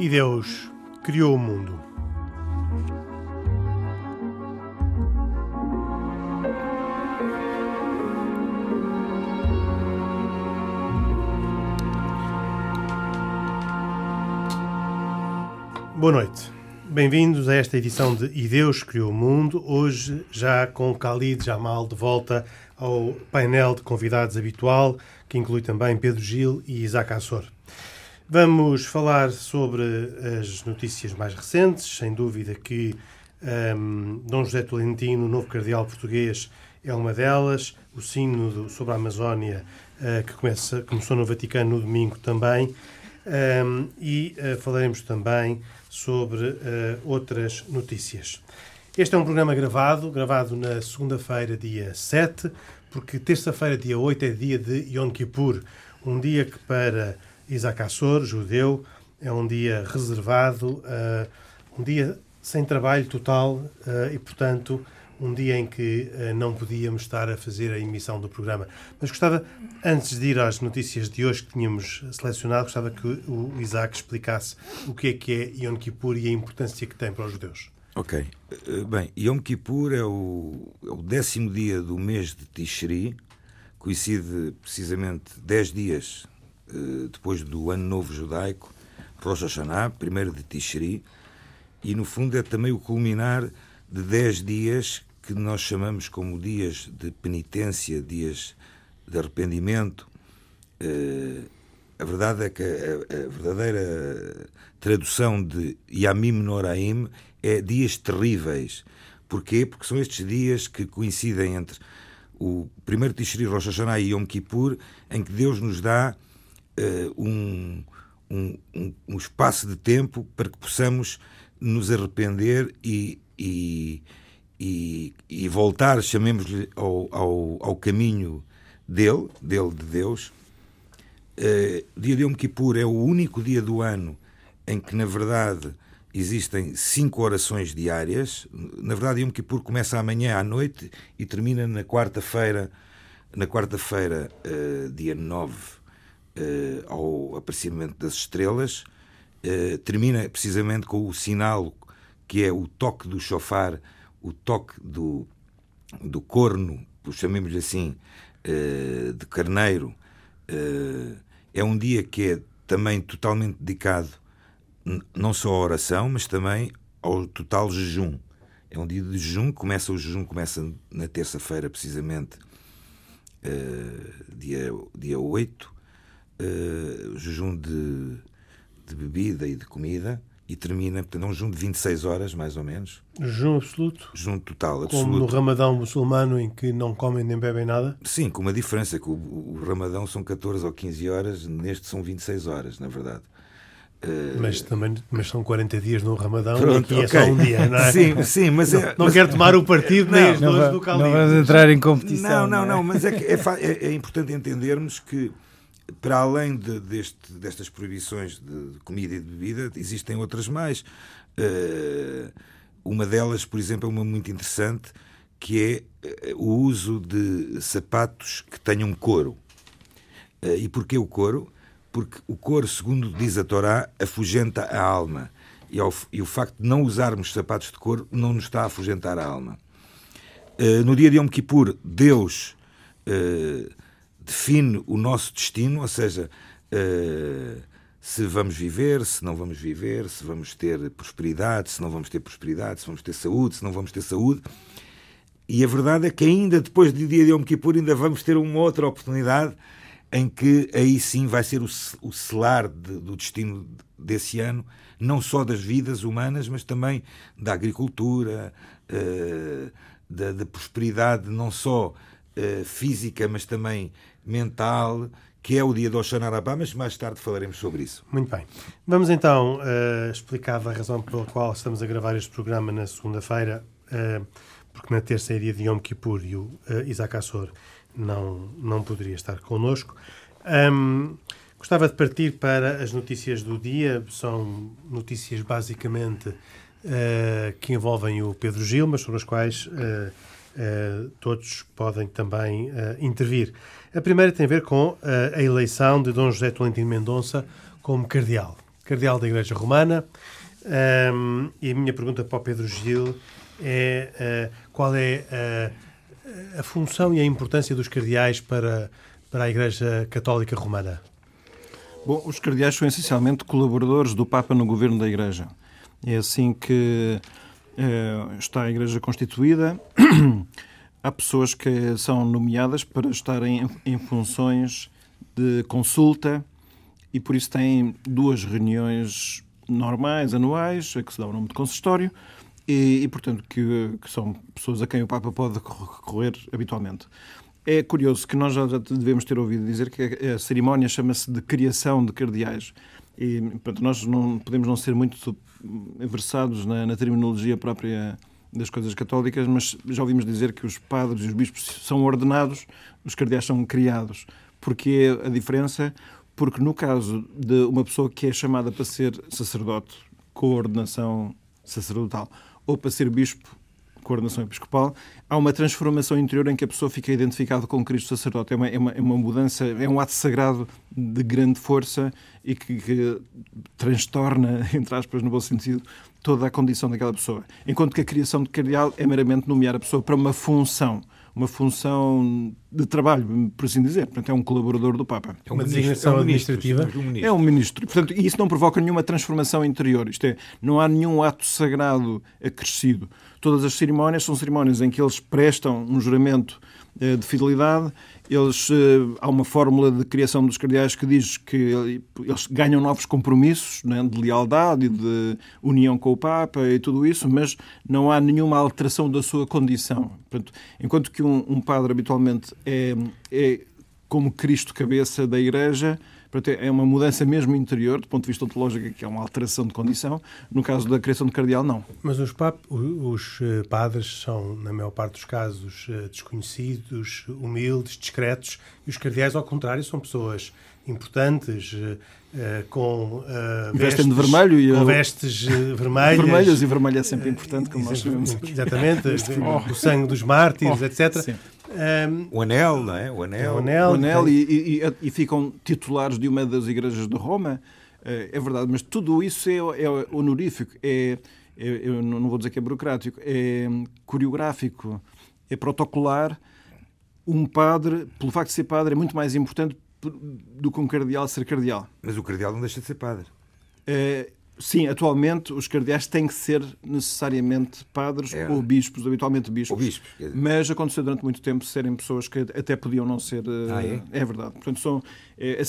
E Deus criou o mundo. Boa noite. Bem-vindos a esta edição de E Deus Criou o Mundo, hoje já com Khalid Jamal de volta ao painel de convidados habitual, que inclui também Pedro Gil e Isaac Assor. Vamos falar sobre as notícias mais recentes, sem dúvida que um, Dom José Tolentino, novo cardeal português, é uma delas, o sínodo sobre a Amazónia, uh, que começa, começou no Vaticano no domingo também, um, e uh, falaremos também sobre uh, outras notícias. Este é um programa gravado, gravado na segunda-feira, dia 7, porque terça-feira, dia 8, é dia de Yom Kippur, um dia que para Isaac Assor, judeu, é um dia reservado, uh, um dia sem trabalho total uh, e, portanto, um dia em que uh, não podíamos estar a fazer a emissão do programa. Mas gostava, antes de ir às notícias de hoje que tínhamos selecionado, gostava que o Isaac explicasse o que é que é Yom Kippur e a importância que tem para os judeus. Ok. Bem, Yom Kippur é o, é o décimo dia do mês de Tishri, coincide precisamente dez dias depois do Ano Novo Judaico, Rosh Hashanah, primeiro de Tishri, e no fundo é também o culminar de dez dias que nós chamamos como dias de penitência, dias de arrependimento. Uh, a verdade é que a, verdadeira tradução de Yamim Noraim é dias terríveis. Porquê? Porque são estes dias que coincidem entre o primeiro Tishri Rosh Hashanah e Yom Kippur, em que Deus nos dá um, um, um, espaço de tempo para que possamos nos arrepender e, e, e, e voltar, chamemos-lhe, ao, ao, ao, caminho dele, dele de Deus. O dia de Yom Kippur é o único dia do ano em que, na verdade, existem cinco orações diárias. Na verdade, Yom Kippur começa amanhã à noite e termina na quarta-feira, na quarta-feira, uh, dia 9, uh, eh, ao aparecimento das estrelas. Uh, termina precisamente com o sinal que é o toque do chofar, o toque do, do corno, chamemos-lhe assim, de carneiro. É um dia que é também totalmente dedicado não só a oração, mas também ao total jejum. É um dia de jejum, começa o jejum começa na terça-feira, precisamente, dia, dia 8, uh, eh, jejum de, de bebida e de comida, e termina, portanto, é um jejum de 26 horas, mais ou menos. Jejum absoluto? Jejum total, absoluto. Como no Ramadão muçulmano, em que não comem nem bebem nada? Sim, com uma diferença, que o, o Ramadão são 14 ou 15 horas, neste são 26 horas, na verdade. Mas também mas são 40 dias no Ramadão Pronto, e aqui okay. é só um dia, não é? Sim, sim mas não, é, não mas... quero tomar o partido nem as dores do Calil. Não vamos entrar em competição. Não, não, não, é? mas é, é, é, é, importante entendermos que, para além de, deste, destas proibições de comida e de bebida, existem outras mais. Uh, uma delas, por exemplo, é uma muito interessante, que é eh, o uso de sapatos que tenham couro. Uh, e porquê o couro? porque o couro, segundo diz a Torá, afugenta a alma. E, ao, e, o facto de não usarmos sapatos de couro não nos está a afugentar a alma. Uh, no dia de Yom Kippur, Deus uh, define o nosso destino, ou seja, uh, se vamos viver, se não vamos viver, se vamos ter prosperidade, se não vamos ter prosperidade, se vamos ter saúde, se não vamos ter saúde. E a verdade é que ainda depois do dia de Yom Kippur ainda vamos ter uma outra oportunidade em que aí sim vai ser o, selar de, do destino desse ano, não só das vidas humanas, mas também da agricultura, uh, da, da, prosperidade, não só uh, física, mas também mental, que é o dia do Oxanarabá, mas mais tarde falaremos sobre isso. Muito bem. Vamos então uh, explicar a razão pela qual estamos a gravar este programa na segunda-feira, uh, porque na terça é dia de Yom Kippur e o uh, Isaac Assor não, não poderia estar connosco. Um, gostava de partir para as notícias do dia. São notícias basicamente que envolvem o Pedro Gil, mas sobre as quais uh, uh, todos podem também intervir. A primeira tem a ver com a eleição de Dom José Tolentino Mendonça como cardeal. cardeal da Igreja Romana. Um, e a minha pergunta para o Pedro Gil é uh, qual é a, função e a importância dos cardeais para, para a Igreja Católica Romana? Bom, os cardeais são essencialmente colaboradores do Papa no governo da Igreja. É assim que uh, está a Igreja constituída. Há pessoas que são nomeadas para estarem em, em funções de consulta e por isso têm duas reuniões normais, anuais, a que se dá o nome de consistório, e, e portanto, que, que, são pessoas a quem o Papa pode recorrer habitualmente. É curioso que nós já devemos ter ouvido dizer que a cerimónia chama-se de criação de cardeais. E, portanto, nós não podemos não ser muito versados na, na terminologia própria das coisas católicas, mas já ouvimos dizer que os padres e os bispos são ordenados, os cardeais são criados. Porque a diferença? Porque no caso de uma pessoa que é chamada para ser sacerdote com ordenação sacerdotal ou para ser bispo com ordenação episcopal, há uma transformação interior em que a pessoa fica identificada com Cristo sacerdote. É uma, é uma, é uma mudança, é um ato sagrado de grande força e que, que transtorna, entre aspas, no bom sentido, toda a condição daquela pessoa. Enquanto que a criação de cardeal é meramente nomear a pessoa para uma função uma função de trabalho, por assim dizer. Portanto, é um colaborador do Papa. É uma designação é um administrativa. É um ministro. Portanto, isso não provoca nenhuma transformação interior. Isto é, não há nenhum ato sagrado acrescido. Todas as cerimónias são cerimónias em que eles prestam um juramento de fidelidade eles, eh, há uma fórmula de criação dos cardeais que diz que eles ganham novos compromissos né, de lealdade e de união com o Papa e tudo isso, mas não há nenhuma alteração da sua condição. Portanto, enquanto que um, um padre habitualmente é, é como Cristo cabeça da Igreja, é uma mudança mesmo interior, do ponto de vista ontológico, que é uma alteração de condição. No caso da criação de cardeal, não. Mas os, pap os eh, padres são, na maior parte dos casos, eh, desconhecidos, humildes, discretos, e os cardeais, ao contrário, são pessoas importantes, Uh, com uh, vestes, de vermelho e com vestes uh, vermelhas. Vermelhas e vermelho é sempre importante, como nós sabemos. Exatamente, o sangue dos mártires, oh, etc. Sim. Um, o anel, não é? O anel. O anel, o anel e, e, e, ficam titulares de uma das igrejas de Roma. É verdade, mas tudo isso é, é honorífico, é, é, eu não vou dizer que é burocrático, é coreográfico, é protocolar. Um padre, pelo facto de ser padre, é muito mais importante do que um cardeal ser cardeal. Mas o cardeal não deixa de ser padre. É, Sim, atualmente os cardeais têm que ser necessariamente padres é. ou bispos, habitualmente bispos. Ou bispos. Mas aconteceu durante muito tempo serem pessoas que até podiam não ser. Eh, ah, é? é verdade. Portanto, são. É,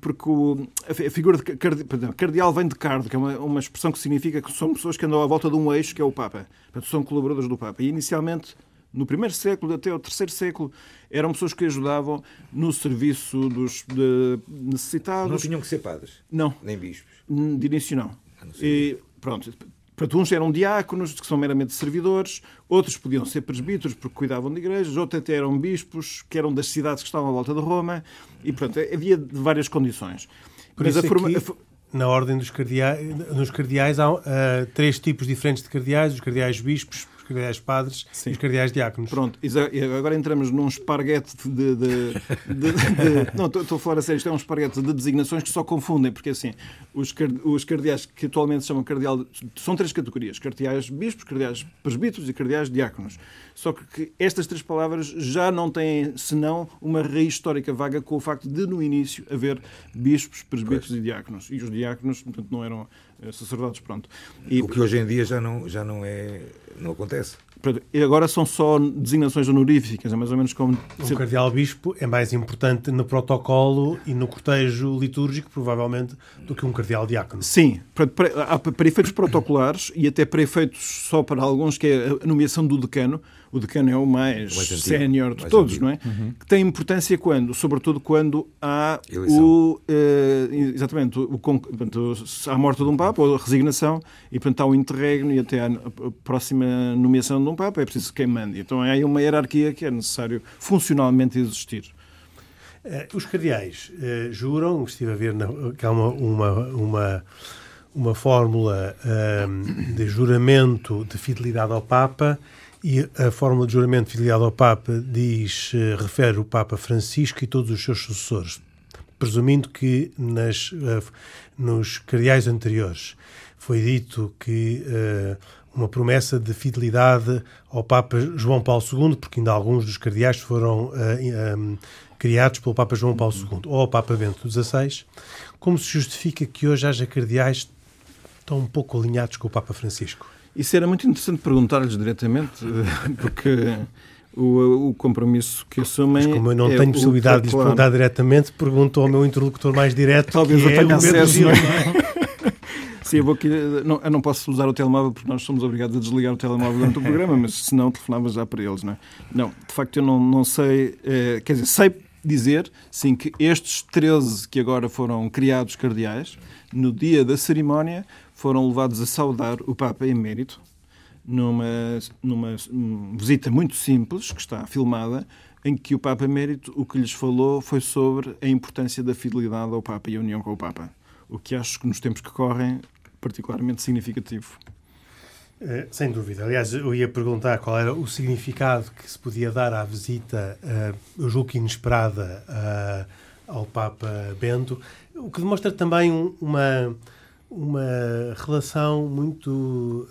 porque o, a figura de cardeal, cardeal vem de cardo, que é uma, uma expressão que significa que são pessoas que andam à volta de um eixo, que é o Papa. Portanto, são colaboradores do Papa. E inicialmente no primeiro século até o terceiro século, eram pessoas que ajudavam no serviço dos necessitados. Não tinham que ser padres? Não. Nem bispos? De início, não. Ah, não e, pronto. Para uns eram diáconos, que são meramente servidores, outros podiam ser presbíteros porque cuidavam de igrejas, outros até eram bispos, que eram das cidades que estavam à volta de Roma, e pronto, havia várias condições. Por Mas a forma, aqui, na ordem dos cardeais, nos cardeais há uh, três tipos diferentes de cardeais, os cardeais bispos, cardeais padres Sim. e os cardeais diáconos. Pronto, agora entramos num esparguete de. de, de, de não, estou a falar a sério, isto é um esparguete de designações que só confundem, porque assim, os, os cardeais que atualmente se chamam cardeal. São três categorias: cardeais bispos, cardeais presbíteros e cardeais diáconos. Só que estas três palavras já não têm senão uma raiz histórica vaga com o facto de, no início, haver bispos, presbíteros pois. e diáconos. E os diáconos, portanto, não eram sacerdotes, pronto. E, o que hoje em dia já não, já não é, não acontece. E agora são só designações honoríficas, é mais ou menos como... O cardeal-bispo é mais importante no protocolo e no cortejo litúrgico, provavelmente, do que um cardeal-diácono. Sim, para, para efeitos protocolares e até para efeitos só para alguns, que é a nomeação do decano, o decano é o mais, sénior de mais todos, antigo. não é? Uhum. Que tem importância quando? Sobretudo quando há Eleição. o. Uh, exatamente, o, portanto, há a morte de um Papa, ou a resignação, e portanto há o interregno e até a próxima nomeação de um Papa, é preciso quem mande. Então há aí uma hierarquia que é necessário funcionalmente existir. Uh, os cardeais uh, juram, estive a ver na, que há uma, uma, uma, uma fórmula de juramento de fidelidade ao Papa e a fórmula de juramento filiado ao Papa diz, eh, refere o Papa Francisco e todos os seus sucessores. presumindo que nas, uh, nos cardeais anteriores foi dito que uh, uma promessa de fidelidade ao Papa João Paulo II, porque ainda alguns dos cardeais foram criados pelo Papa João Paulo II, ou ao Papa Bento XVI, como se justifica que hoje haja cardeais tão pouco alinhados com o Papa Francisco? Isso era muito interessante perguntar-lhes diretamente, porque o, o compromisso que assumem. Mas como eu não é tenho possibilidade de lhes perguntar diretamente, pergunto ao meu interlocutor mais direto. Talvez eu é tenha acesso. É? Sim, eu, vou aqui, não, eu não posso usar o telemóvel porque nós somos obrigados a desligar o telemóvel durante o programa, mas se não, telefonava já para eles, não é? Não, de facto eu não, não sei, é, quer dizer, sei dizer, sim, que estes 13 que agora foram criados cardeais, no dia da cerimónia, foram levados a saudar o Papa emérito, numa, numa visita muito simples, que está filmada, em que o Papa Emérito o que lhes falou foi sobre a importância da fidelidade ao Papa e a união com o Papa. O que acho que nos tempos que correm, particularmente significativo. É, sem dúvida. Aliás, eu ia perguntar qual era o significado que se podia dar à visita, eu julgo que inesperada, uh, ao Papa Bento, o que demonstra também uma uma relação muito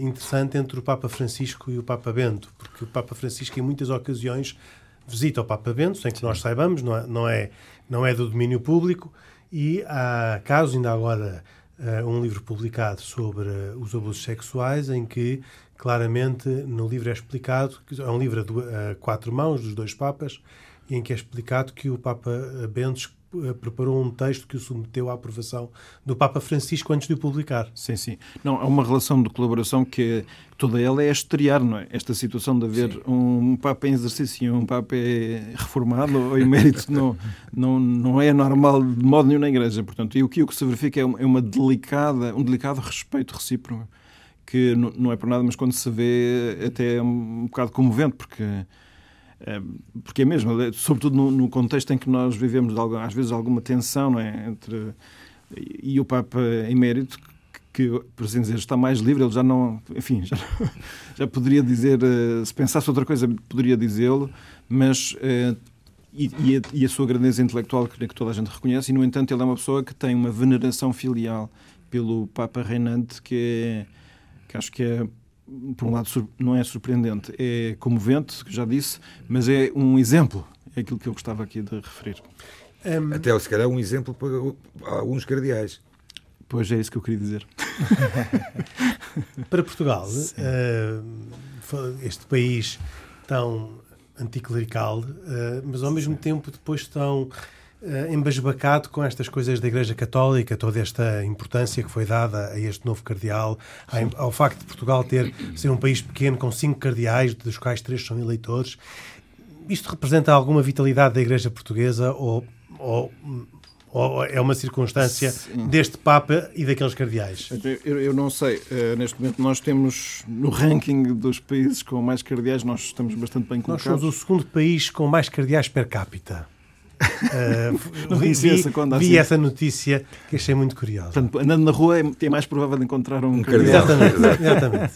interessante entre o Papa Francisco e o Papa Bento, porque o Papa Francisco, em muitas ocasiões, visita o Papa Bento, sem que nós saibamos, não é, não é, não é do domínio público, e há casos, ainda agora, uh, um livro publicado sobre os abusos sexuais, em que claramente no livro é explicado, é um livro a quatro mãos dos dois Papas, em que é explicado que o Papa Bento preparou um texto que o submeteu à aprovação do Papa Francisco antes de o publicar. Sim, sim. Não, há uma relação de colaboração que toda ela é estrear, não é? Esta situação de haver sim. um Papa em exercício e um Papa reformado ou emérito não, não, não é normal de modo nenhum na Igreja. Portanto, e o que, o que se verifica é uma, é uma delicada, um delicado respeito recíproco que não é por nada, mas quando se vê até é um bocado comovente, porque é, porque é mesmo, sobretudo no, no, contexto em que nós vivemos, às vezes, alguma tensão é? entre. E o Papa emérito, que, por assim dizer, está mais livre, ele já não. Enfim, já, já poderia dizer. Eh, se pensasse outra coisa, poderia dizê-lo, mas. Eh, e, e, a, e, a, sua grandeza intelectual, que, que toda a gente reconhece, e, no entanto, ele é uma pessoa que tem uma veneração filial pelo Papa reinante que, é, que acho que é por um lado, não é surpreendente, é comovente, já disse, mas é um exemplo, é aquilo que eu gostava aqui de referir. Um... Até, se calhar, um exemplo para alguns cardeais. Pois é isso que eu queria dizer. para Portugal, uh, este país tão anticlerical, uh, mas ao mesmo tempo depois tão uh, embasbacado com estas coisas da Igreja Católica, toda esta importância que foi dada a este novo cardeal, ao, ao facto de Portugal ter ser um país pequeno com cinco cardeais, dos quais três são eleitores. Isto representa alguma vitalidade da Igreja Portuguesa ou, ou ou é uma circunstância Sim. deste Papa e daqueles cardeais? Eu, eu não sei. Uh, neste momento nós temos, no ranking dos países com mais cardeais, nós estamos bastante bem colocados. Nós somos o segundo país com mais cardeais per capita. Uh, vi, vi, vi assim. essa notícia que achei muito curiosa. Portanto, andando na rua é, é mais provável de encontrar um, um cardeal. Exatamente. exatamente.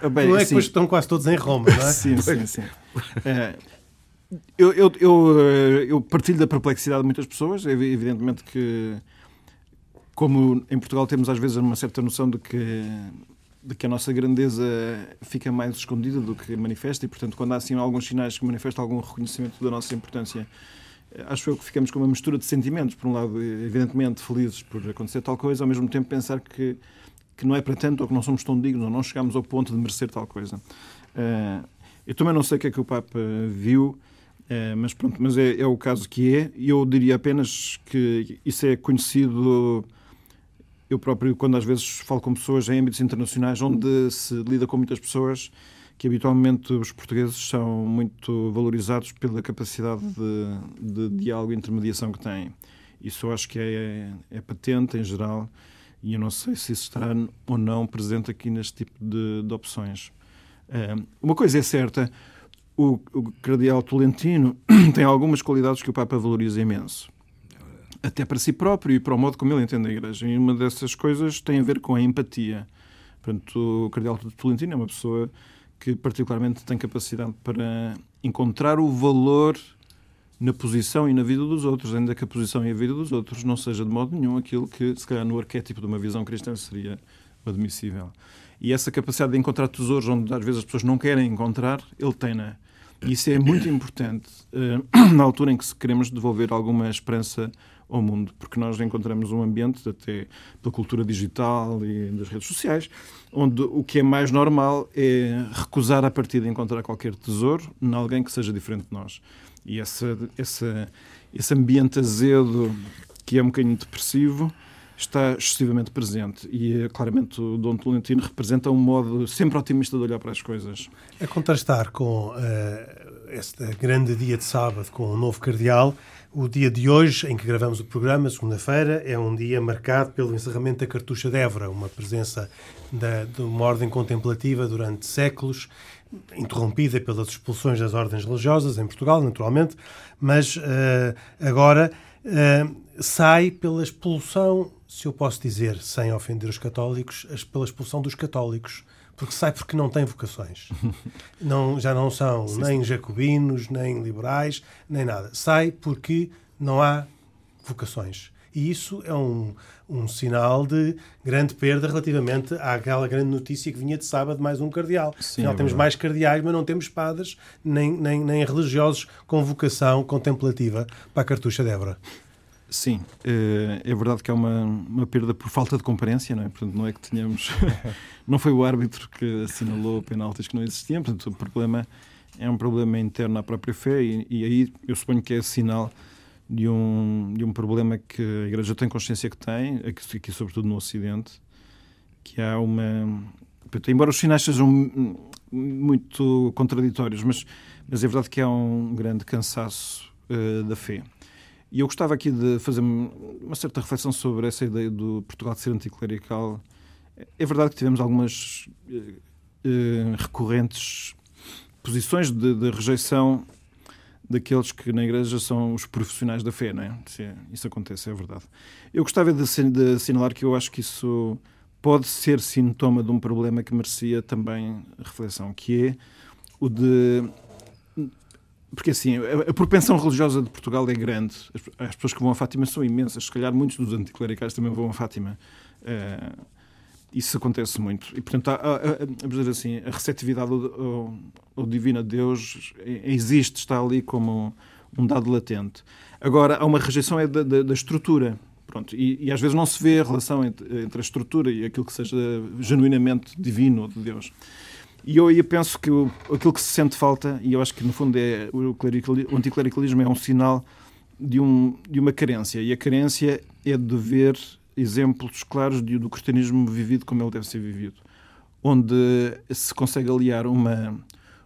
Tá bem, não é que estão quase todos em Roma, não é? Sim, sim, sim. É, eu, eu, eu, eh, eu, partilho da perplexidade de muitas pessoas. É evidentemente que, como em Portugal temos às vezes uma certa noção de que de que a nossa grandeza fica mais escondida do que manifesta e, portanto, quando há assim alguns sinais que manifestam algum reconhecimento da nossa importância, acho eu que ficamos com uma mistura de sentimentos. Por um lado, evidentemente, felizes por acontecer tal coisa, ao mesmo tempo pensar que, que não é para tanto ou que não somos tão dignos ou não chegamos ao ponto de merecer tal coisa. Uh, eu também não sei o que é que o Papa viu, uh, mas pronto, mas é, é o caso que é. E eu diria apenas que isso é conhecido eu próprio, quando às vezes falo com pessoas em âmbitos internacionais onde se lida com muitas pessoas, que habitualmente os portugueses são muito valorizados pela capacidade de, de diálogo e intermediação que têm. Isso acho que é, é, patente em geral e eu não sei se isso estará ou não presente aqui neste tipo de, de opções. É, uma coisa é certa, o, o cardeal Tolentino tem algumas qualidades que o Papa valoriza imenso até para si próprio e para o modo como ele entende a Igreja. E uma dessas coisas tem a ver com a empatia. Portanto, o Cardeal Tolentino é uma pessoa que particularmente tem capacidade para encontrar o valor na posição e na vida dos outros, ainda que a posição e a vida dos outros não seja de modo nenhum aquilo que, se calhar, no arquétipo de uma visão cristã seria admissível. E essa capacidade de encontrar tesouros onde às vezes as pessoas não querem encontrar, ele tem, né? E isso é muito importante uh, na altura em que queremos devolver alguma esperança ao mundo, porque nós encontramos um ambiente, até pela cultura digital e das redes sociais, onde o que é mais normal é recusar a partir de encontrar qualquer tesouro em alguém que seja diferente de nós. E essa, essa, esse ambiente azedo, que é um bocadinho depressivo, está excessivamente presente e claramente o Dom Tolentino representa um modo sempre otimista de olhar para as coisas. A contrastar com uh, este grande dia de sábado com o novo cardeal, o dia de hoje, em que gravamos o programa, segunda-feira, é um dia marcado pelo encerramento da Cartucha de Évora, uma presença da, de uma ordem contemplativa durante séculos, interrompida pelas expulsões das ordens religiosas em Portugal, naturalmente, mas uh, agora uh, sai pela expulsão se eu posso dizer, sem ofender os católicos, pela expulsão dos católicos. Porque sai porque não tem vocações. Não, já não são sim, nem sim. jacobinos, nem liberais, nem nada. Sai porque não há vocações. E isso é um, um sinal de grande perda relativamente àquela grande notícia que vinha de sábado, mais um cardeal. Sim, Afinal, é temos mais cardeais, mas não temos padres, nem, nem, nem religiosos com vocação contemplativa para a cartucha de Évora. Sim, eh, é verdade que é uma, uma perda por falta de comparência, não é? Portanto, não é que tenhamos. não foi o árbitro que assinalou penaltis que não existiam, portanto, o problema é um problema interno à própria fé e, e aí eu suponho que é sinal de um, de um problema que a Igreja tem consciência que tem, aqui, aqui sobretudo no Ocidente, que há uma. Embora os sinais sejam muito contraditórios, mas, mas é verdade que há um grande cansaço uh, da fé. E eu gostava aqui de fazer uma certa reflexão sobre essa ideia do Portugal de ser anticlerical. É verdade que tivemos algumas eh, eh, recorrentes posições de, de, rejeição daqueles que na Igreja são os profissionais da fé, não é? Isso acontece, é verdade. Eu gostava de, de assinalar que eu acho que isso pode ser sintoma de um problema que merecia também reflexão, que é o de porque assim, a, propensão religiosa de Portugal é grande. As, as, pessoas que vão a Fátima são imensas. Se calhar muitos dos anticlericais também vão a Fátima. Uh, isso acontece muito. E, portanto, a, dizer assim, a receptividade ao, ao, divino Deus existe, está ali como um dado latente. Agora, há uma rejeição é da, da, da estrutura. Pronto, e, e, às vezes não se vê a relação entre, entre, a estrutura e aquilo que seja genuinamente divino de Deus. E eu aí penso que o, aquilo que se sente falta, e eu acho que no fundo é o, o anticlericalismo é um sinal de, um, de uma carência. E a carência é de ver exemplos claros de, do cristianismo vivido como ele deve ser vivido. Onde se consegue aliar uma,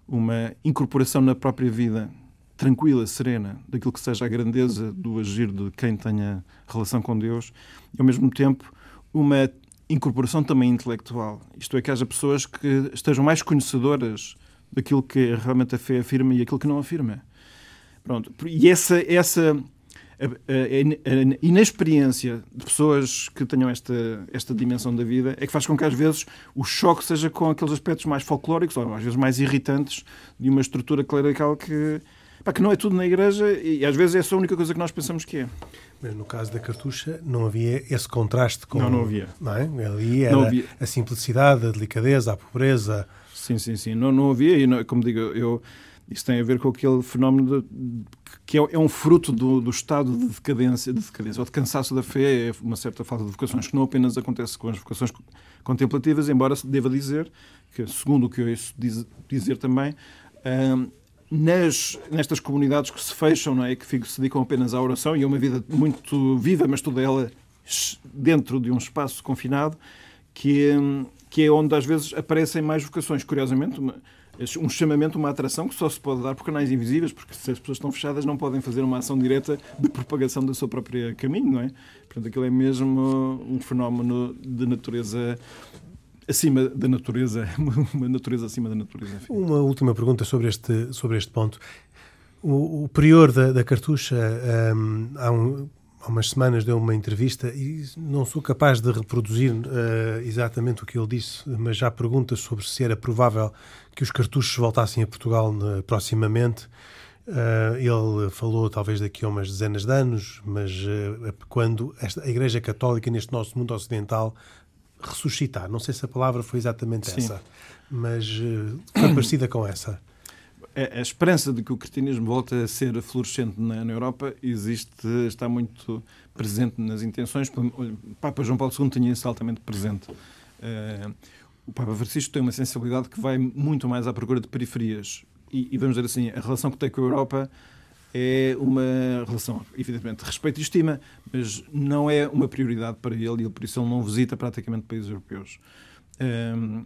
uma incorporação na própria vida tranquila, serena, daquilo que seja a grandeza do agir de quem tenha relação com Deus, e ao mesmo tempo uma incorporação também intelectual. Isto é, que haja pessoas que estejam mais conhecedoras daquilo que realmente a fé afirma e aquilo que não afirma. Pronto. E essa, essa a, a, a inexperiência de pessoas que tenham esta, esta dimensão da vida é que faz com que às vezes o choque seja com aqueles aspectos mais folclóricos ou às vezes mais irritantes de uma estrutura clerical que, pá, que não é tudo na igreja e às vezes é só a única coisa que nós pensamos que é. Mas no caso da cartucha não havia esse contraste com. Não, não havia. Não é? Ali era havia. a simplicidade, a delicadeza, a pobreza. Sim, sim, sim. Não, não havia, e não, como digo, eu, isso tem a ver com aquele fenómeno de, que é, é, um fruto do, do, estado de decadência, de decadência ou de cansaço da fé, é uma certa falta de vocações, que não apenas acontece com as vocações contemplativas, embora se deva dizer que, segundo o que eu ouço dizer também, hum, nas, nestas comunidades que se fecham, não é? que se dedicam apenas à oração, e é uma vida muito viva, mas toda ela dentro de um espaço confinado, que que é onde às vezes aparecem mais vocações. Curiosamente, uma, um chamamento, uma atração que só se pode dar por canais invisíveis, porque se as pessoas estão fechadas não podem fazer uma ação direta de propagação do seu próprio caminho, não é? Portanto, aquilo é mesmo um fenómeno de natureza acima da natureza, uma natureza acima da natureza. Enfim. Uma última pergunta sobre este, sobre este ponto. O, o prior da, da Cartucha, um, há, um, há, umas semanas, deu uma entrevista e não sou capaz de reproduzir uh, exatamente o que ele disse, mas já pergunta sobre se era provável que os cartuchos voltassem a Portugal uh, proximamente. Uh, ele falou talvez daqui a umas dezenas de anos, mas uh, quando esta, a Igreja Católica neste nosso mundo ocidental ressuscitar, não sei se a palavra foi exatamente Sim. essa, mas uh, foi parecida com essa. A, a, esperança de que o cristianismo volte a ser florescente na, na, Europa existe, está muito presente nas intenções. O Papa João Paulo II tinha isso altamente presente. o Papa Francisco tem uma sensibilidade que vai muito mais à procura de periferias e, e, vamos dizer assim, a relação que tem com a Europa é uma relação, evidentemente, de respeito e estima, mas não é uma prioridade para ele e por isso ele não visita praticamente países europeus. Hum,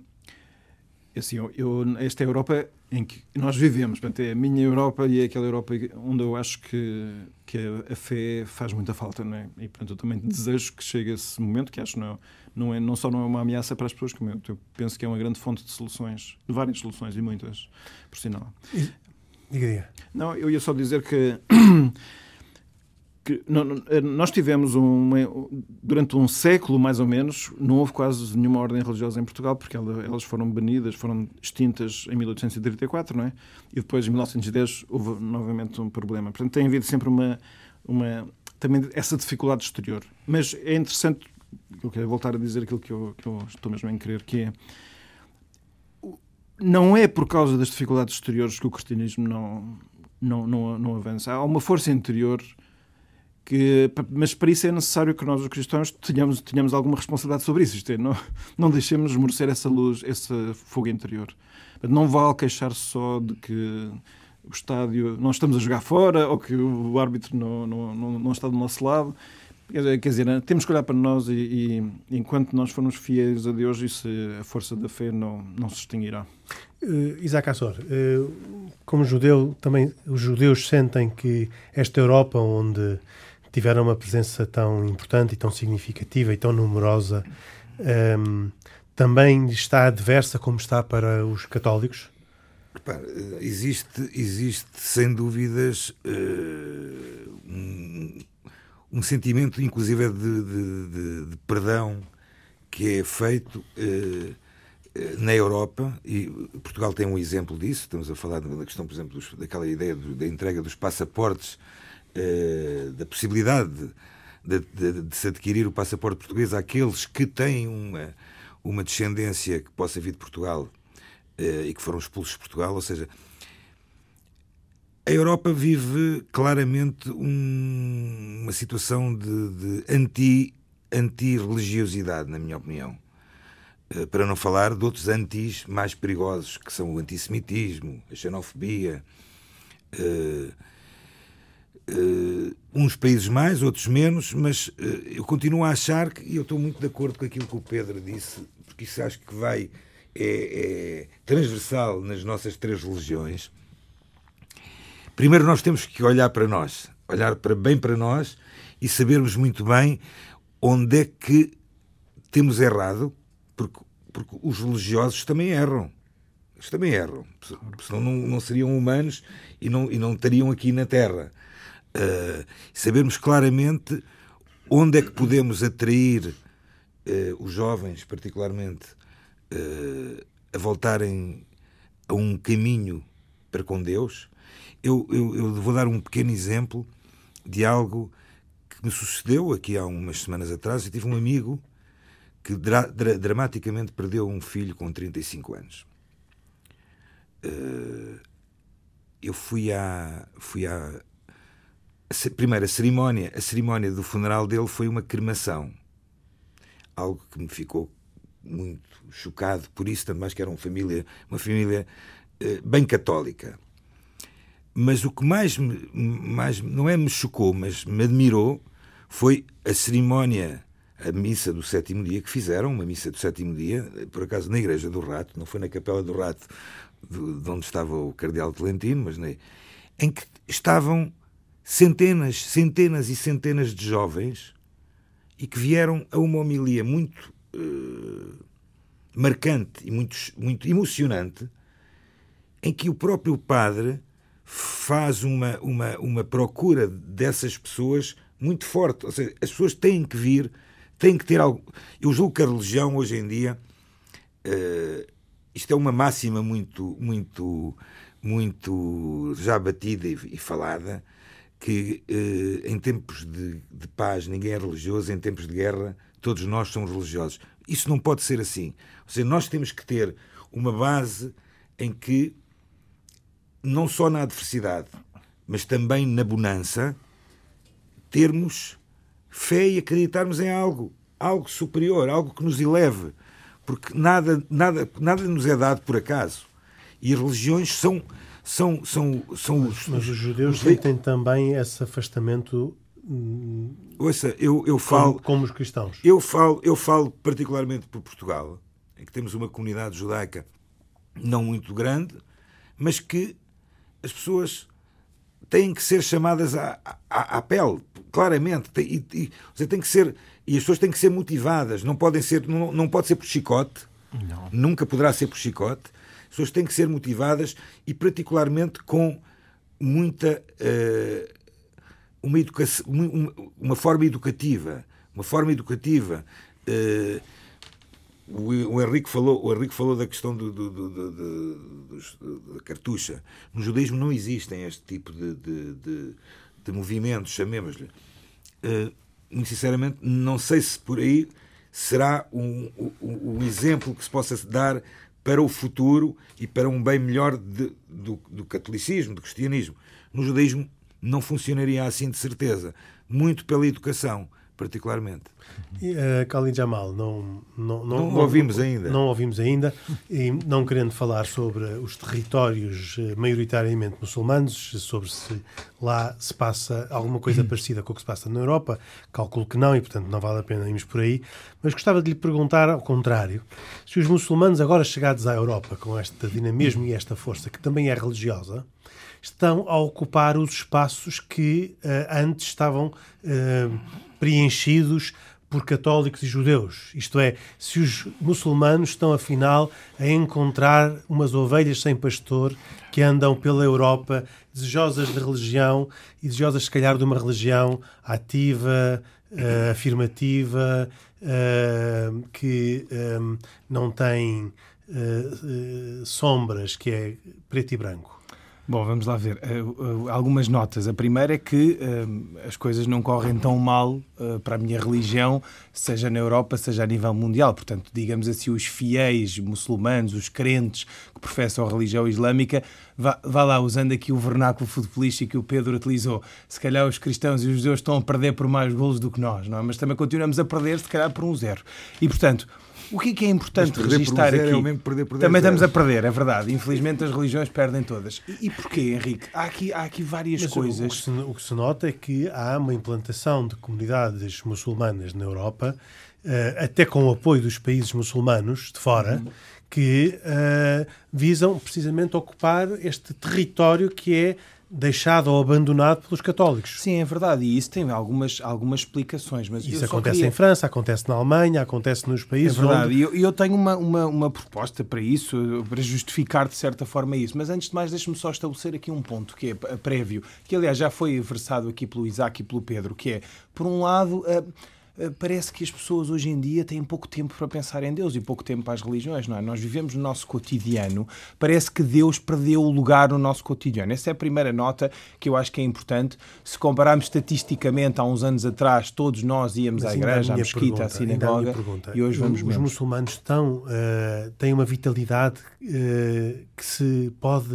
assim, eu, eu, esta é a Europa em que nós vivemos, portanto, é a minha Europa e é aquela Europa onde eu acho que, que a, a fé faz muita falta, não é? E, portanto, eu também desejo que chegue esse momento, que acho não, não, é, não só não é uma ameaça para as pessoas, como eu, eu penso que é uma grande fonte de soluções, de várias soluções e muitas, por sinal. Diga, diga. Não, eu ia só dizer que que eh, nós tivemos um, durante um século mais ou menos não houve quase nenhuma ordem religiosa em Portugal porque elas foram banidas foram extintas em 1834 não é? E depois em 1910 houve novamente um problema. Portanto tem havido sempre uma uma também essa dificuldade exterior. Mas é interessante eu quero voltar a dizer aquilo que eu, que eu estou mesmo a crer que é não é por causa das dificuldades exteriores que o cristianismo não não, não, não avança há uma força interior que, mas para isso é necessário que nós, os cristãos, tenhamos, tenhamos alguma responsabilidade sobre isso. Isto é, não, não deixemos esmorecer essa luz, esse fogo interior. Não vale queixar-se só de que o estádio não estamos a jogar fora ou que o árbitro não, não, não, não está do nosso lado. Quer dizer, temos que olhar para nós e, e, enquanto nós formos fiéis a Deus, isso, a força da fé não, não se extinguirá. Uh, Isaac Assor, uh, como judeu, também os judeus sentem que esta Europa, onde tiveram uma presença tão importante e tão significativa e tão numerosa, um, também está adversa como está para os católicos? Repara, existe, existe sem dúvidas uh, um, um, sentimento, inclusive, de, de, de, de, perdão que é feito uh, na Europa, e Portugal tem um exemplo disso. Estamos a falar da questão, por exemplo, dos, daquela ideia do, da entrega dos passaportes eh, da possibilidade de, de, de, se adquirir o passaporte português àqueles que têm uma, uma descendência que possa vir de Portugal uh, e que foram expulsos de Portugal, ou seja, a Europa vive claramente um, uma situação de, de anti, anti-religiosidade, na minha opinião. Uh, para não falar de outros antis mais perigosos, que são o antissemitismo, a xenofobia, uh, Uh, uns países mais, outros menos, mas uh, eu continuo a achar que, e eu estou muito de acordo com aquilo que o Pedro disse, porque isso acho que vai, é, é transversal nas nossas três religiões. Primeiro, nós temos que olhar para nós, olhar para, bem para nós e sabermos muito bem onde é que temos errado, porque, porque os religiosos também erram. Eles também erram, senão não, não seriam humanos e não, e não estariam aqui na Terra uh, sabermos claramente onde é que podemos atrair uh, os jovens, particularmente, uh, a voltarem a um caminho para com Deus. Eu, eu, eu, vou dar um pequeno exemplo de algo que me sucedeu aqui há umas semanas atrás. Eu tive um amigo que dra dra dramaticamente perdeu um filho com 35 anos. Uh, eu fui à, fui à, a primeira cerimónia, a cerimónia do funeral dele foi uma cremação. Algo que me ficou muito chocado por isso, tanto mais que era uma família, uma família uh, bem católica. Mas o que mais, me, mais não é me chocou, mas me admirou, foi a cerimónia, a missa do sétimo dia que fizeram, uma missa do sétimo dia, por acaso na Igreja do Rato, não foi na Capela do Rato, de, onde estava o Cardeal Tolentino, mas na, em que estavam centenas, centenas e centenas de jovens e que vieram a uma homilia muito uh, marcante e muito, muito emocionante, em que o próprio padre faz uma, uma, uma procura dessas pessoas muito forte. Ou seja, as pessoas têm que vir, têm que ter algo. Eu julgo que a religião hoje em dia uh, isto é uma máxima muito, muito, muito já batida e, e falada, que eh, em tempos de, de, paz ninguém é religioso, em tempos de guerra todos nós somos religiosos. Isso não pode ser assim. Ou seja, nós temos que ter uma base em que, não só na adversidade, mas também na bonança, termos fé e acreditarmos em algo, algo superior, algo que nos eleve, porque nada, nada, nada nos é dado por acaso. E as religiões são são, são, são mas, os, mas os judeus sentem também esse afastamento hum, Ouça, eu, eu falo como, como, os cristãos. Eu falo, eu falo particularmente por Portugal, em que temos uma comunidade judaica não muito grande, mas que as pessoas têm que ser chamadas à, à, à pele, claramente. E, e, você tem que ser e as pessoas têm que ser motivadas. Não podem ser, não, não pode ser por chicote. Não. Nunca poderá ser por chicote. As pessoas têm que ser motivadas e, particularmente, com muita. Uh, uma, educação, uma, uma, forma educativa. Uma forma educativa. Uh, o, Henrique falou, o Henrique falou da questão do, do, do, da cartucha. No judaísmo não existem este tipo de, de, de, de movimentos, chamemos-lhe. Uh, muito sinceramente, não sei se por aí será um, um, um exemplo que se possa dar para o futuro e para um bem melhor de, do, do catolicismo, do cristianismo. No judaísmo não funcionaria assim de certeza, muito pela educação particularmente. E, uh, Khalid Jamal, não, não, não, não ouvimos ainda. Não ouvimos ainda, e não querendo falar sobre os territórios eh, maioritariamente muçulmanos, sobre se lá se passa alguma coisa parecida com o que se passa na Europa, calculo que não, e portanto não vale a pena irmos por aí, mas gostava de lhe perguntar ao contrário, se os muçulmanos agora chegados à Europa com este dinamismo e esta força, que também é religiosa, estão a ocupar os espaços que uh, antes estavam uh, preenchidos por católicos e judeus. Isto é, se os muçulmanos estão, afinal, a encontrar umas ovelhas sem pastor que andam pela Europa desejosas de religião e desejosas, se calhar, de uma religião ativa, uh, afirmativa, uh, que um, não tem uh, sombras, que é preto e branco. Bom, vamos lá ver. Uh, uh, algumas notas. A primeira é que uh, as coisas não correm tão mal para a minha religião, seja na Europa, seja a nível mundial. Portanto, digamos assim, os fiéis muçulmanos, os crentes que professam a religião islâmica, vá, vá lá, usando aqui o vernáculo futebolístico que o Pedro utilizou, se calhar os cristãos e os judeus estão a perder por mais golos do que nós, não é? Mas também continuamos a perder, se calhar, por um zero. E, portanto, o que é, que é importante registar aqui? É perder, perder Também estamos a perder, é verdade. Infelizmente as religiões perdem todas. E, e porquê, Henrique? Há aqui, há aqui várias Mas coisas. O que, se, o que, se, nota é que há uma implantação de comunidades muçulmanas na Europa, uh, até com o apoio dos países muçulmanos de fora, uhum. que uh, visam precisamente ocupar este território que é deixado ou abandonado pelos católicos. Sim, é verdade, e isso tem algumas, algumas explicações. Mas isso acontece queria... em França, acontece na Alemanha, acontece nos países. É verdade, e onde... eu, eu tenho uma, uma, uma proposta para isso, para justificar de certa forma isso. Mas antes de mais, deixe-me só estabelecer aqui um ponto que é prévio, que aliás já foi versado aqui pelo Isaac e pelo Pedro, que é, por um lado. Parece que as pessoas hoje em dia têm pouco tempo para pensar em Deus e pouco tempo para as religiões, não é? Nós vivemos no nosso cotidiano, parece que Deus perdeu o lugar no nosso cotidiano. Essa é a primeira nota que eu acho que é importante. Se compararmos estatisticamente, há uns anos atrás, todos nós íamos Mas à igreja, à mesquita, pergunta, à sinagoga, e hoje vamos Os menos. muçulmanos estão, uh, têm uma vitalidade uh, que se pode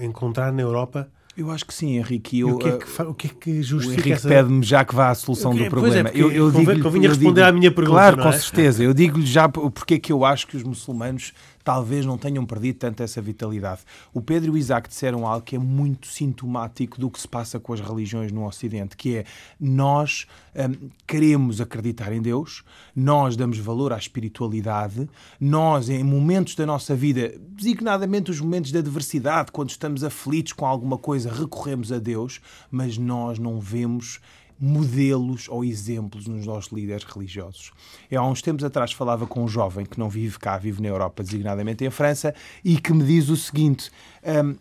encontrar na Europa? Eu acho que sim, Henrique. Eu, o, que é que, o que é que justifica o Henrique essa... pede-me já que vá à solução do problema. É, eu, eu digo convinha responder digo, à minha pergunta. Claro, é? com certeza. Eu digo-lhe já porque é que eu acho que os muçulmanos talvez não tenham perdido tanto essa vitalidade. O Pedro e o Isaac disseram algo que é muito sintomático do que se passa com as religiões no Ocidente, que é nós hum, queremos acreditar em Deus, nós damos valor à espiritualidade, nós, em momentos da nossa vida, designadamente os momentos de adversidade, quando estamos aflitos com alguma coisa, recorremos a Deus, mas nós não vemos modelos ou exemplos nos nossos líderes religiosos. Eu, há uns tempos atrás falava com um jovem que não vive cá, vive na Europa, designadamente em França, e que me diz o seguinte: um,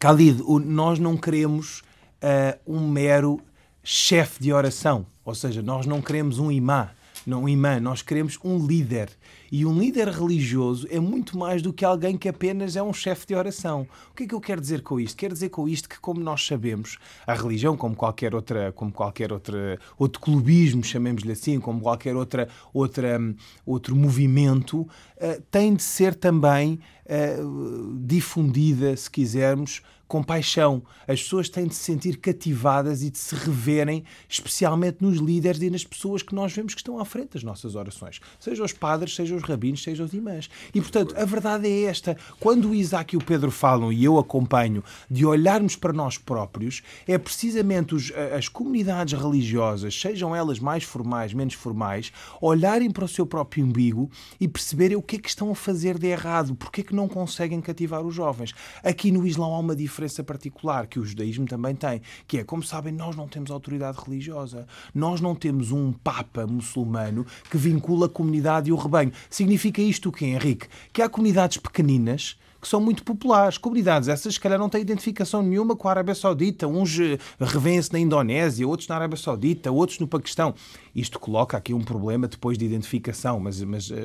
Khalid, nós não queremos uh, um mero chefe de oração, ou seja, nós não queremos um imã, não um imã, nós queremos um líder. E um líder religioso é muito mais do que alguém que apenas é um chefe de oração. O que é que eu quero dizer com isto? Quero dizer com isto que, como nós sabemos, a religião, como qualquer outra, como qualquer outra, outro clubismo, chamemos-lhe assim, como qualquer outra, outra, outro movimento, uh, tem de ser também uh, difundida, se quisermos, compaixão. As pessoas têm de se sentir cativadas e de se reverem, especialmente nos líderes e nas pessoas que nós vemos que estão à frente das nossas orações. Sejam os padres, sejam os rabinos, sejam os imãs. E, portanto, a verdade é esta. Quando o Isaac e o Pedro falam, e eu acompanho, de olharmos para nós próprios, é precisamente os, as comunidades religiosas, sejam elas mais formais, menos formais, olharem para o seu próprio umbigo e perceberem o que é que estão a fazer de errado, porque é que não conseguem cativar os jovens. Aqui no Islão há uma diferença particular que o judaísmo também tem, que é, como sabem, nós não temos autoridade religiosa. Nós não temos um Papa muçulmano que vincula a comunidade e o rebanho. Significa isto o quê, Henrique? Que há comunidades pequeninas que são muito populares. Comunidades essas, se calhar, não têm identificação nenhuma com a Arábia Saudita. Uns eh, revêem-se na Indonésia, outros na Arábia Saudita, outros no Paquistão. Isto coloca aqui um problema depois de identificação, mas, mas uh,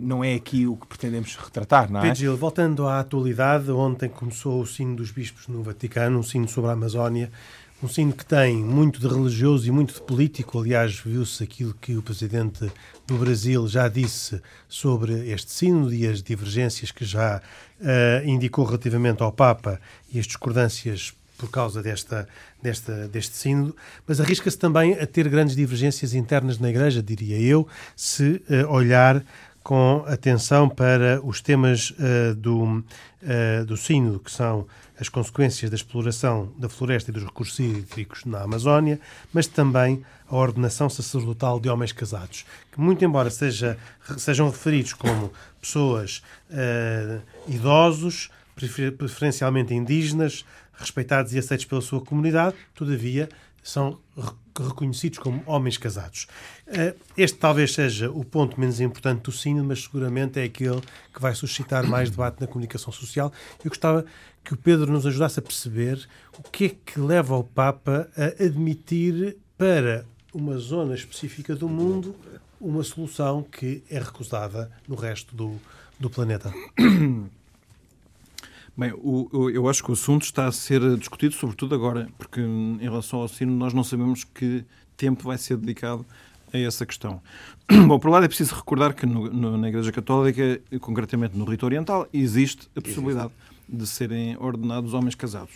não é aqui o que pretendemos retratar, não é? Pedro voltando à atualidade, ontem começou o sino dos bispos no Vaticano, um sino sobre a Amazónia, um sino que tem muito de religioso e muito de político. Aliás, viu-se aquilo que o presidente do Brasil já disse sobre este sino e as divergências que já uh, indicou relativamente ao Papa e as discordâncias por causa desta, desta, deste sínodo, mas arrisca-se também a ter grandes divergências internas na Igreja, diria eu, se uh, olhar com atenção para os temas uh, do, uh, do sínodo, que são as consequências da exploração da floresta e dos recursos hídricos na Amazónia, mas também a ordenação sacerdotal de homens casados, que, muito embora seja, sejam referidos como pessoas uh, idosos, preferencialmente indígenas, respeitados e aceitos pela sua comunidade, todavia são reconhecidos como homens casados. Eh, este talvez seja o ponto menos importante do sino, mas seguramente é aquele que vai suscitar mais debate na comunicação social. Eu gostava que o Pedro nos ajudasse a perceber o que é que leva o Papa a admitir para uma zona específica do mundo uma solução que é recusada no resto do, do planeta. Bem, o, o, eu acho que o assunto está a ser discutido, sobretudo agora, porque em relação ao sino nós não sabemos que tempo vai ser dedicado a essa questão. Bom, por um lado é preciso recordar que no, no, na Igreja Católica, concretamente no rito oriental, existe a possibilidade de serem ordenados homens casados.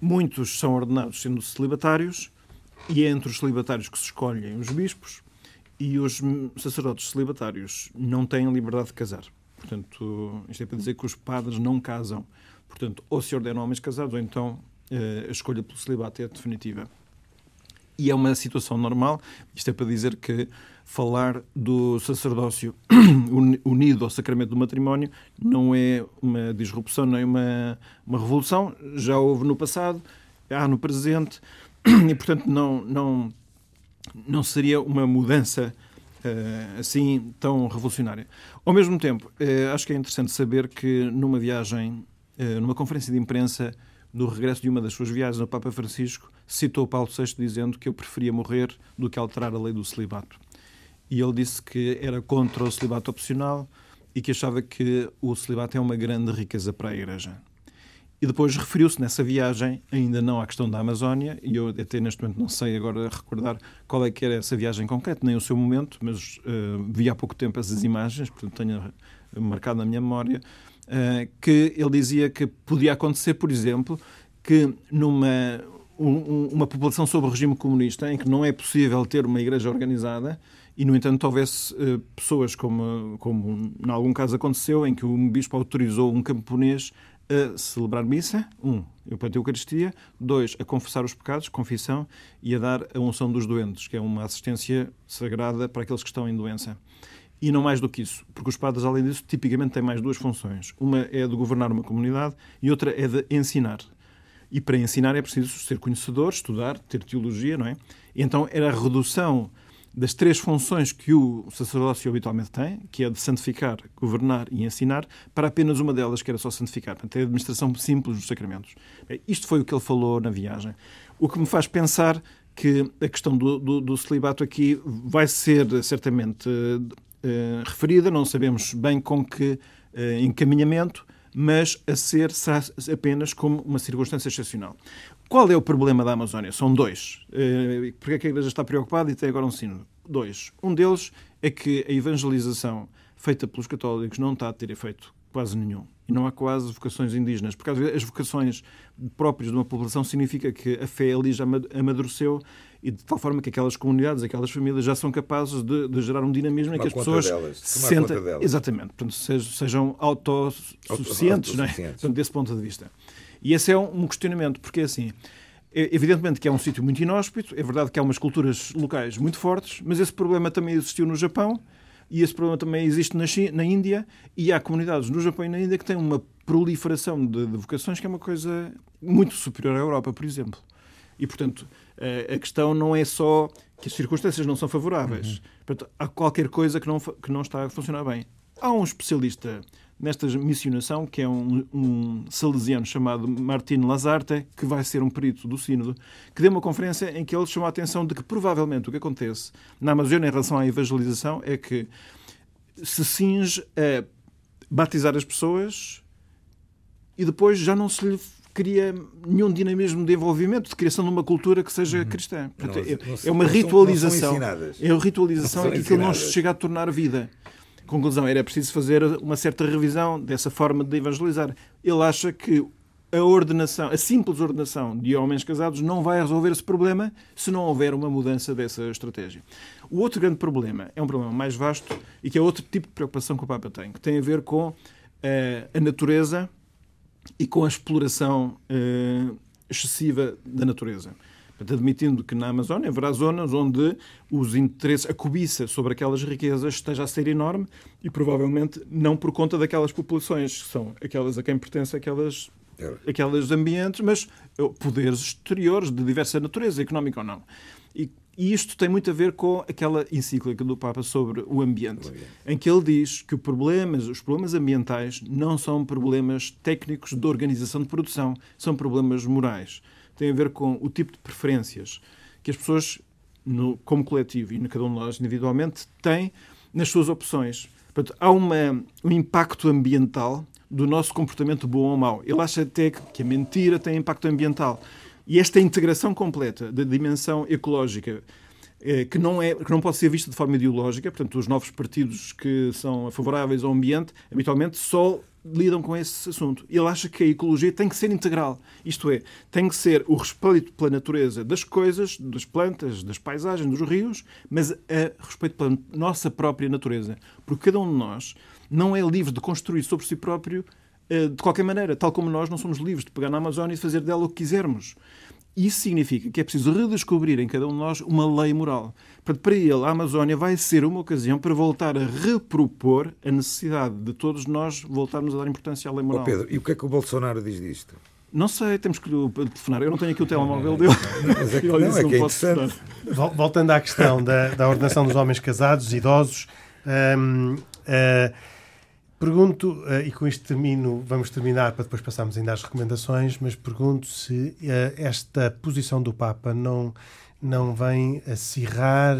Muitos são ordenados sendo celibatários, e é entre os celibatários que se escolhem os bispos, e os sacerdotes celibatários não têm liberdade de casar. Portanto, isto é para dizer que os padres não casam. Portanto, ou se ordenam homens casados, ou então eh, a escolha pelo celibato é definitiva. E é uma situação normal. Isto é para dizer que falar do sacerdócio unido ao sacramento do matrimónio não é uma disrupção, é uma, uma revolução. Já houve no passado, há no presente, e portanto não, não, não seria uma mudança assim tão revolucionária. Ao mesmo tempo, uh, acho que é interessante saber que numa viagem, uh, numa conferência de imprensa, no regresso de uma das suas viagens, o Papa Francisco citou Paulo VI dizendo que eu preferia morrer do que alterar a lei do celibato. E ele disse que era contra o celibato opcional e que achava que o celibato é uma grande riqueza para a Igreja. E depois referiu-se nessa viagem, ainda não à questão da Amazónia, e eu até neste momento não sei agora recordar qual é que era essa viagem concreta, nem o seu momento, mas uh, vi há pouco tempo essas imagens, portanto tenho marcado na minha memória, uh, que ele dizia que podia acontecer, por exemplo, que numa um, uma população sob regime comunista, em que não é possível ter uma igreja organizada, e, no entanto, houvesse uh, pessoas, como, como em algum caso aconteceu, em que um bispo autorizou um camponês a celebrar missa, um, a Eucaristia, dois, a confessar os pecados, confissão, e a dar a unção dos doentes, que é uma assistência sagrada para aqueles que estão em doença. E não mais do que isso, porque os padres, além disso, tipicamente têm mais duas funções. Uma é de governar uma comunidade e outra é de ensinar. E para ensinar é preciso ser conhecedor, estudar, ter teologia, não é? E então era a redução das três funções que o sacerdócio habitualmente tem, que é de santificar, governar e ensinar, para apenas uma delas, que era só santificar. Portanto, é a administração simples dos sacramentos. Isto foi o que ele falou na viagem. O que me faz pensar que a questão do, do, do celibato aqui vai ser certamente uh, referida, não sabemos bem com que uh, encaminhamento, mas a ser apenas como uma circunstância excepcional. Qual é o problema da Amazónia? São dois. Uh, porque é que a Igreja está preocupada e tem agora um sino? Dois. Um deles é que a evangelização feita pelos católicos não está a ter efeito quase nenhum. E não há quase vocações indígenas, porque as vocações próprias de uma população significa que a fé ali já amadureceu e de tal forma que aquelas comunidades, aquelas famílias já são capazes de, de gerar um dinamismo em que as pessoas delas, se sentem. Exatamente, portanto, sejam autossuficientes, não é? portanto, desse ponto de vista. E esse é um questionamento, porque assim. É, evidentemente que é um sítio muito inóspito, é verdade que há umas culturas locais muito fortes, mas esse problema também existiu no Japão e esse problema também existe na, China, na Índia e há comunidades no Japão e na Índia que têm uma proliferação de, de vocações que é uma coisa muito superior à Europa, por exemplo. E, portanto, a questão não é só que as circunstâncias não são favoráveis. Uhum. Portanto, há qualquer coisa que não, que não está a funcionar bem. Há um especialista nesta missionação, que é um, um salesiano chamado Martin Lazarte, que vai ser um perito do Sínodo, que deu uma conferência em que ele chamou a atenção de que provavelmente o que acontece na Amazônia em relação à evangelização é que se cinge a batizar as pessoas e depois já não se lhe cria nenhum dinamismo de envolvimento, de criação de uma cultura que seja uhum. cristã. Portanto, não, não, é, é uma ritualização. é uma ritualização em que não se chega a tornar vida. Conclusão, era preciso fazer uma certa revisão dessa forma de evangelizar. Ele acha que a ordenação, a simples ordenação de homens casados não vai resolver esse problema se não houver uma mudança dessa estratégia. O outro grande problema é um problema mais vasto e que é outro tipo de preocupação que o Papa tem, que tem a ver com uh, a natureza e com a exploração uh, excessiva da natureza. Portanto, admitindo que na Amazónia haverá zonas onde os interesses, a cobiça sobre aquelas riquezas esteja a ser enorme e provavelmente não por conta daquelas populações, que são aquelas a quem pertencem aquelas, aquelas ambientes, mas eh, poderes exteriores de diversa natureza, económica ou não. E, e isto tem muito a ver com aquela encíclica do Papa sobre o ambiente, em que ele diz que problemas, os problemas ambientais não são problemas técnicos de organização de produção, são problemas morais tem a ver com o tipo de preferências que as pessoas, no, como coletivo e cada um de nós individualmente, têm nas suas opções. Portanto, há uma, um impacto ambiental do nosso comportamento bom ou mau. Ele acha até que a mentira tem impacto ambiental. E esta integração completa da dimensão ecológica, eh, que não, é, que não pode ser vista de forma ideológica, portanto, os novos partidos que são favoráveis ao ambiente, habitualmente só lidam com esse assunto. Ele acha que a ecologia tem que ser integral. Isto é, tem que ser o respeito pela natureza das coisas, das plantas, das paisagens, dos rios, mas a respeito pela nossa própria natureza. Porque cada um de nós não é livre de construir sobre si próprio de qualquer maneira, tal como nós não somos livres de pegar na Amazónia e fazer dela o que quisermos. Isso significa que é preciso redescobrir em cada um de nós uma lei moral. Para ele, a Amazónia vai ser uma ocasião para voltar a repropor a necessidade de todos nós voltarmos a dar importância à lei moral. Oh Pedro, e o que é que o Bolsonaro diz disto? Não sei, temos que lhe telefonar. Eu não tenho aqui o telemóvel dele. Mas é que, não, é que é interessante. Voltando à questão da, da ordenação dos homens casados, idosos, hum, uh, Pergunto, eh, e com isto termino, vamos terminar para depois passarmos ainda às recomendações, mas pergunto se eh, esta posição do Papa não, não vem acirrar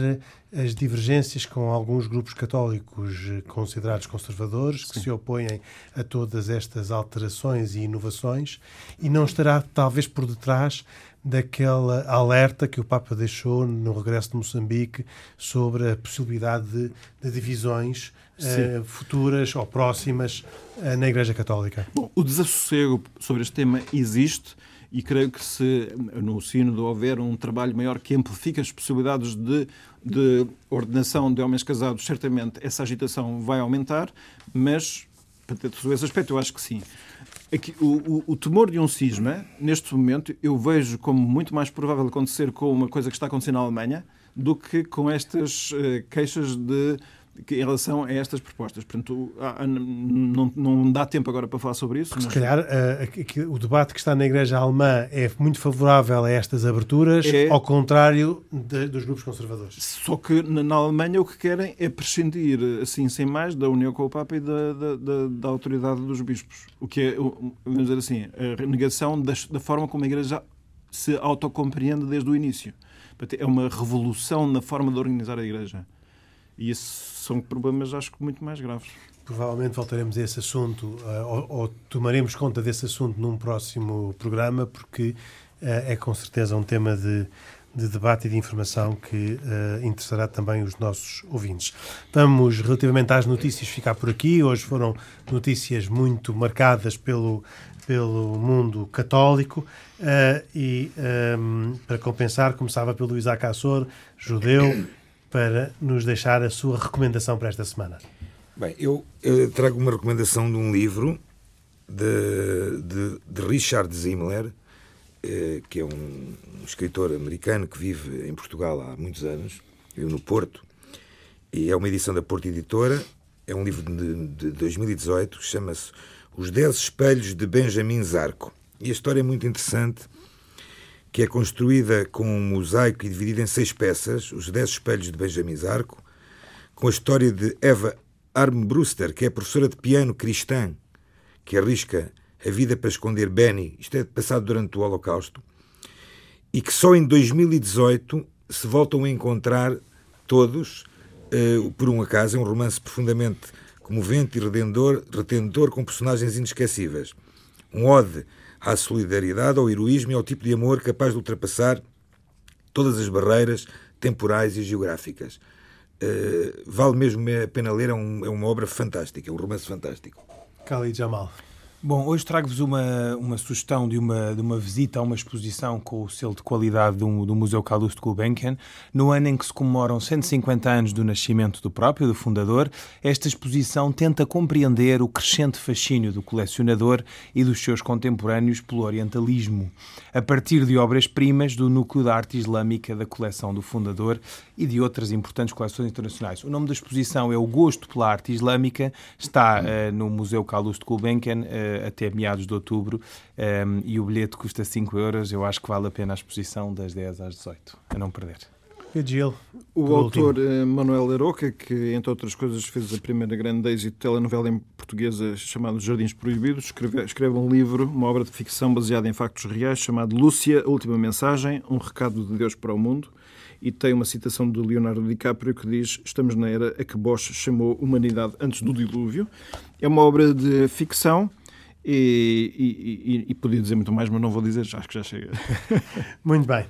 as divergências com alguns grupos católicos eh, considerados conservadores, que Sim. se opõem a todas estas alterações e inovações, e não estará talvez por detrás daquela alerta que o Papa deixou no regresso de Moçambique sobre a possibilidade de, de divisões uh, futuras ou próximas uh, na Igreja Católica? Bom, o desassossego sobre este tema existe e creio que se no Sínodo houver um trabalho maior que amplifique as possibilidades de, de ordenação de homens casados, certamente essa agitação vai aumentar, mas, sobre esse aspecto, eu acho que sim. Aqui, o, o, o, temor de um cisma, neste momento, eu vejo como muito mais provável acontecer com uma coisa que está acontecendo na Alemanha do que com estas uh, queixas de em relação a estas propostas. Portanto, não, não dá tempo agora para falar sobre isso. Mas... Se calhar uh, o debate que está na Igreja Alemã é muito favorável a estas aberturas, é... ao contrário de, dos grupos conservadores. Só que na Alemanha o que querem é prescindir, assim, sem mais, da união com o Papa e da, da, da, da autoridade dos bispos. O que é, vamos dizer assim, a negação da, da forma como a Igreja se autocompreende desde o início. É uma revolução na forma de organizar a Igreja. E isso são problemas, acho que, muito mais graves. Provavelmente voltaremos a esse assunto, uh, ou, ou, tomaremos conta desse assunto num próximo programa, porque uh, é com certeza um tema de, de debate e de informação que uh, interessará também os nossos ouvintes. Vamos, relativamente às notícias, ficar por aqui. Hoje foram notícias muito marcadas pelo, pelo mundo católico e, um, para compensar, começava pelo Isaac Assor, judeu, para nos deixar a sua recomendação para esta semana. Bem, eu, eu trago uma recomendação de um livro de, de, de Richard Zimmler, eh, que é um, um, escritor americano que vive em Portugal há muitos anos, vive no Porto, e é uma edição da Porto Editora. É um livro de, de 2018 que chama-se Os Dez Espelhos de Benjamin Zarco. E a história é muito interessante, que é construída com um mosaico e dividida em seis peças, Os Dez Espelhos de Benjamin Zarco, com a história de Eva Armbruster, que é professora de piano cristã, que arrisca a vida para esconder Benny, isto é passado durante o Holocausto, e que só em 2018 se voltam a encontrar todos, uh, por um acaso, é um romance profundamente comovente e redentor, retentor com personagens inesquecíveis. Um ode à solidariedade, ao heroísmo e ao tipo de amor capaz de ultrapassar todas as barreiras temporais e geográficas. Uh, vale mesmo a pena ler, é, um, é, uma obra fantástica, é um romance fantástico. Khalid Jamal. Bom, hoje trago-vos uma, uma sugestão de uma, de uma visita a uma exposição com o selo de qualidade do, do Museu Calouste Gulbenkian, no ano em que se comemoram 150 anos do nascimento do próprio, do fundador. Esta exposição tenta compreender o crescente fascínio do colecionador e dos seus contemporâneos pelo orientalismo, a partir de obras-primas do núcleo da arte islâmica da coleção do fundador e de outras importantes coleções internacionais. O nome da exposição é O Gosto pela Arte Islâmica, está uh, no Museu Calouste Gulbenkian, uh, até meados de outubro um, e o bilhete custa 5 euros. Eu acho que vale a pena a exposição das 10 às 18, a não perder. E Gil, o autor último. Eh, Manuel Aroca, que entre outras coisas fez a primeira grande êxito telenovela em portuguesa chamada Jardins Proibidos, escreve, escreve um livro, uma obra de ficção baseada em factos reais, chamado Lúcia, a Última Mensagem, um recado de Deus para o mundo. E tem uma citação de Leonardo DiCaprio que diz: Estamos na era a que Bosch chamou humanidade antes do dilúvio. É uma obra de ficção e, e, e, podia dizer muito mais, mas não vou dizer, acho que já chega. Muito bem.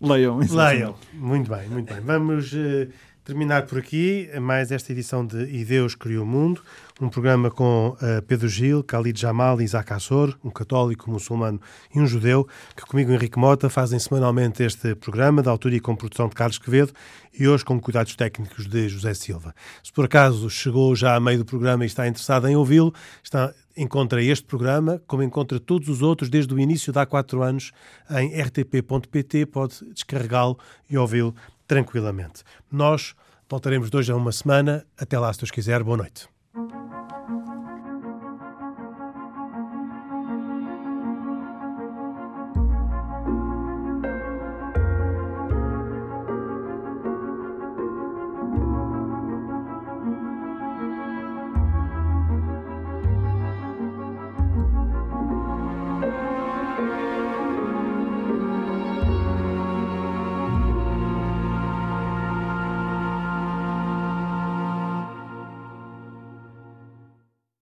Leiam. Uh, Leiam. Muito bem, muito bem. Vamos uh, terminar por aqui mais esta edição de E Deus Criou o Mundo, um programa com uh, Pedro Gil, Khalid Jamal e Isaac Assor, um católico, um muçulmano e um judeu, que comigo, Henrique Mota, fazem semanalmente este programa, da autoria e com produção de Carlos Quevedo e hoje com cuidados técnicos de José Silva. Se por acaso chegou já a meio do programa e está interessado em ouvi-lo, está encontra este programa, como encontra todos os outros desde o início de há quatro anos em rtp.pt, pode descarregá-lo e ouvi-lo tranquilamente. Nós voltaremos de hoje a uma semana. Até lá, se Deus quiser. Boa noite.